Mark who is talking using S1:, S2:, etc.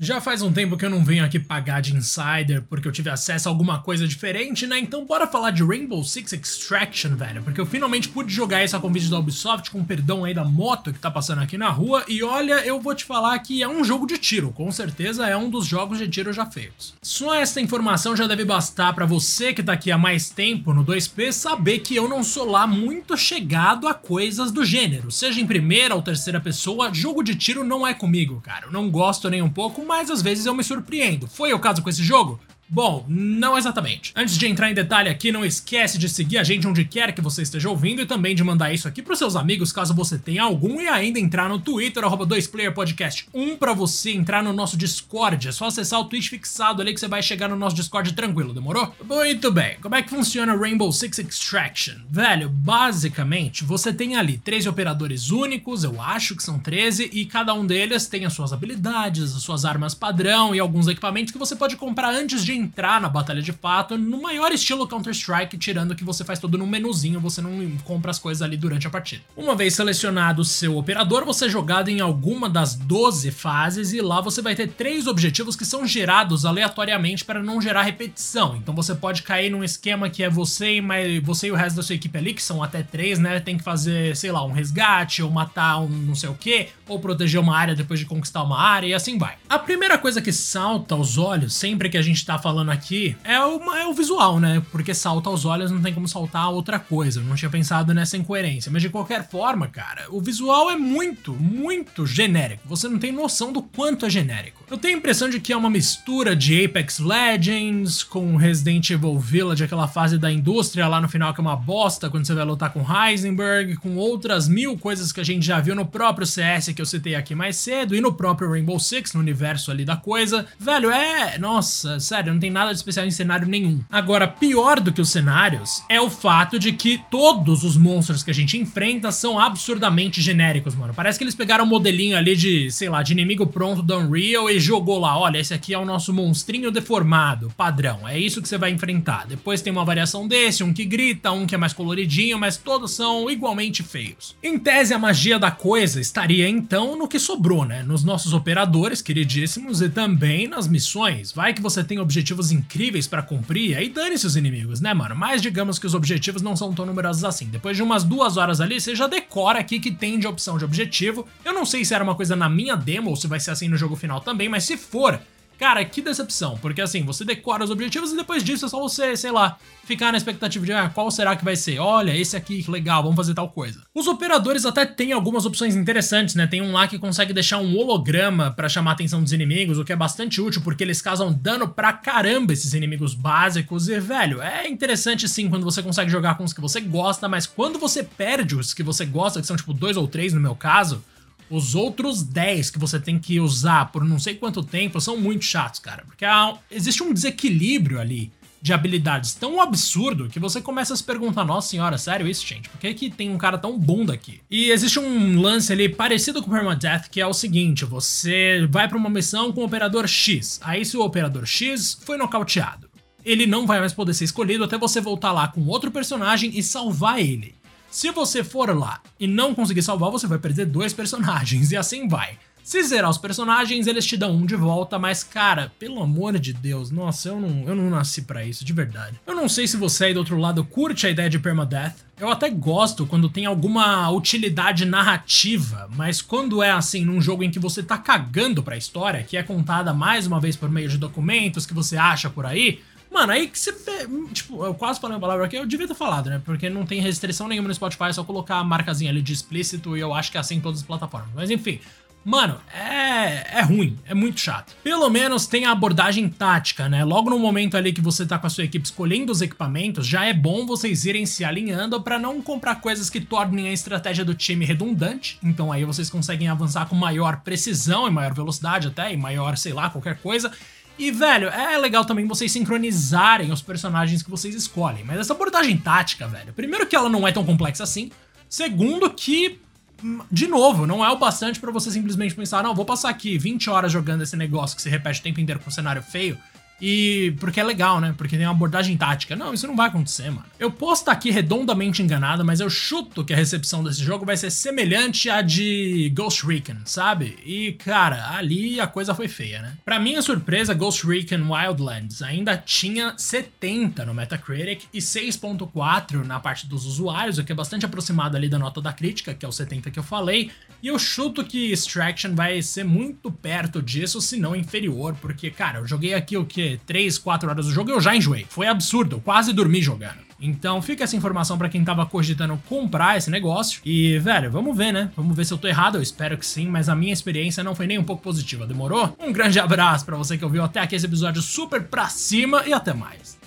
S1: Já faz um tempo que eu não venho aqui pagar de insider porque eu tive acesso a alguma coisa diferente, né? Então bora falar de Rainbow Six Extraction, velho, porque eu finalmente pude jogar isso a convite da Ubisoft com perdão aí da moto que tá passando aqui na rua e olha, eu vou te falar que é um jogo de tiro, com certeza é um dos jogos de tiro já feitos. Só essa informação já deve bastar para você que tá aqui há mais tempo no 2P saber que eu não sou lá muito chegado a coisas do gênero, seja em primeira ou terceira pessoa, jogo de tiro não é comigo, cara. Eu não gosto nem um pouco, mas às vezes eu me surpreendo. Foi o caso com esse jogo? Bom, não exatamente. Antes de entrar em detalhe aqui, não esquece de seguir a gente onde quer que você esteja ouvindo e também de mandar isso aqui pros seus amigos, caso você tenha algum, e ainda entrar no Twitter, arroba 2playerpodcast 1 pra você entrar no nosso Discord. É só acessar o tweet fixado ali que você vai chegar no nosso Discord tranquilo, demorou? Muito bem, como é que funciona Rainbow Six Extraction? Velho, basicamente, você tem ali 13 operadores únicos, eu acho que são 13, e cada um deles tem as suas habilidades, as suas armas padrão e alguns equipamentos que você pode comprar antes de entrar na batalha de fato no maior estilo Counter-Strike, tirando que você faz tudo no menuzinho, você não compra as coisas ali durante a partida. Uma vez selecionado o seu operador, você é jogado em alguma das 12 fases e lá você vai ter três objetivos que são gerados aleatoriamente para não gerar repetição. Então você pode cair num esquema que é você e, mais, você e o resto da sua equipe ali, que são até três, né? Tem que fazer, sei lá, um resgate, ou matar um não sei o que, ou proteger uma área depois de conquistar uma área e assim vai. A primeira coisa que salta aos olhos sempre que a gente tá falando aqui é o, é o visual, né? Porque salta aos olhos não tem como saltar outra coisa. Eu não tinha pensado nessa incoerência. Mas de qualquer forma, cara, o visual é muito, muito genérico. Você não tem noção do quanto é genérico. Eu tenho a impressão de que é uma mistura de Apex Legends com Resident Evil Village, aquela fase da indústria lá no final que é uma bosta quando você vai lutar com Heisenberg, com outras mil coisas que a gente já viu no próprio CS que eu citei aqui mais cedo e no próprio Rainbow Six, no universo ali da coisa. Velho, é. Nossa, sério, não tem nada de especial em cenário nenhum. Agora, pior do que os cenários é o fato de que todos os monstros que a gente enfrenta são absurdamente genéricos, mano. Parece que eles pegaram um modelinho ali de, sei lá, de inimigo pronto do Unreal e jogou lá: olha, esse aqui é o nosso monstrinho deformado, padrão. É isso que você vai enfrentar. Depois tem uma variação desse, um que grita, um que é mais coloridinho, mas todos são igualmente feios. Em tese, a magia da coisa estaria então no que sobrou, né? Nos nossos operadores queridíssimos e também nas missões. Vai que você tem objetivos incríveis para cumprir, aí dane-se os inimigos, né, mano? Mas digamos que os objetivos não são tão numerosos assim. Depois de umas duas horas ali, você já decora aqui que tem de opção de objetivo. Eu não sei se era uma coisa na minha demo ou se vai ser assim no jogo final também, mas se for, Cara, que decepção, porque assim, você decora os objetivos e depois disso é só você, sei lá, ficar na expectativa de ah, qual será que vai ser. Olha, esse aqui, que legal, vamos fazer tal coisa. Os operadores até têm algumas opções interessantes, né? Tem um lá que consegue deixar um holograma para chamar a atenção dos inimigos, o que é bastante útil porque eles causam dano pra caramba esses inimigos básicos. E, velho, é interessante sim quando você consegue jogar com os que você gosta, mas quando você perde os que você gosta, que são tipo dois ou três no meu caso, os outros 10 que você tem que usar por não sei quanto tempo são muito chatos, cara. Porque há, existe um desequilíbrio ali de habilidades tão absurdo que você começa a se perguntar: nossa senhora, sério isso, gente? Por que, que tem um cara tão bom daqui? E existe um lance ali parecido com o Permadeath que é o seguinte: você vai para uma missão com o operador X. Aí, se o operador X foi nocauteado, ele não vai mais poder ser escolhido até você voltar lá com outro personagem e salvar ele. Se você for lá e não conseguir salvar, você vai perder dois personagens, e assim vai. Se zerar os personagens, eles te dão um de volta, mas cara, pelo amor de Deus, nossa, eu não, eu não nasci para isso, de verdade. Eu não sei se você aí do outro lado curte a ideia de permadeath. Eu até gosto quando tem alguma utilidade narrativa, mas quando é assim num jogo em que você tá cagando pra história, que é contada mais uma vez por meio de documentos que você acha por aí, Mano, aí que você. Tipo, eu quase falei uma palavra aqui, eu devia ter falado, né? Porque não tem restrição nenhuma no Spotify, é só colocar a marcazinha ali de explícito e eu acho que é assim em todas as plataformas. Mas enfim. Mano, é, é ruim, é muito chato. Pelo menos tem a abordagem tática, né? Logo no momento ali que você tá com a sua equipe escolhendo os equipamentos, já é bom vocês irem se alinhando para não comprar coisas que tornem a estratégia do time redundante. Então aí vocês conseguem avançar com maior precisão e maior velocidade até, e maior, sei lá, qualquer coisa. E, velho, é legal também vocês sincronizarem os personagens que vocês escolhem. Mas essa abordagem tática, velho, primeiro que ela não é tão complexa assim. Segundo que, de novo, não é o bastante para você simplesmente pensar, não, vou passar aqui 20 horas jogando esse negócio que se repete o tempo inteiro com um cenário feio e porque é legal, né? Porque tem uma abordagem tática. Não, isso não vai acontecer, mano. Eu posso estar aqui redondamente enganado, mas eu chuto que a recepção desse jogo vai ser semelhante à de Ghost Recon, sabe? E, cara, ali a coisa foi feia, né? Pra minha surpresa, Ghost Recon Wildlands ainda tinha 70 no Metacritic e 6.4 na parte dos usuários, o que é bastante aproximado ali da nota da crítica, que é o 70 que eu falei. E eu chuto que Extraction vai ser muito perto disso, se não inferior, porque, cara, eu joguei aqui o que? 3, 4 horas do jogo e eu já enjoei. Foi absurdo, quase dormi jogando. Então fica essa informação para quem tava cogitando comprar esse negócio. E, velho, vamos ver, né? Vamos ver se eu tô errado, eu espero que sim, mas a minha experiência não foi nem um pouco positiva, demorou? Um grande abraço para você que ouviu até aqui esse episódio super pra cima e até mais.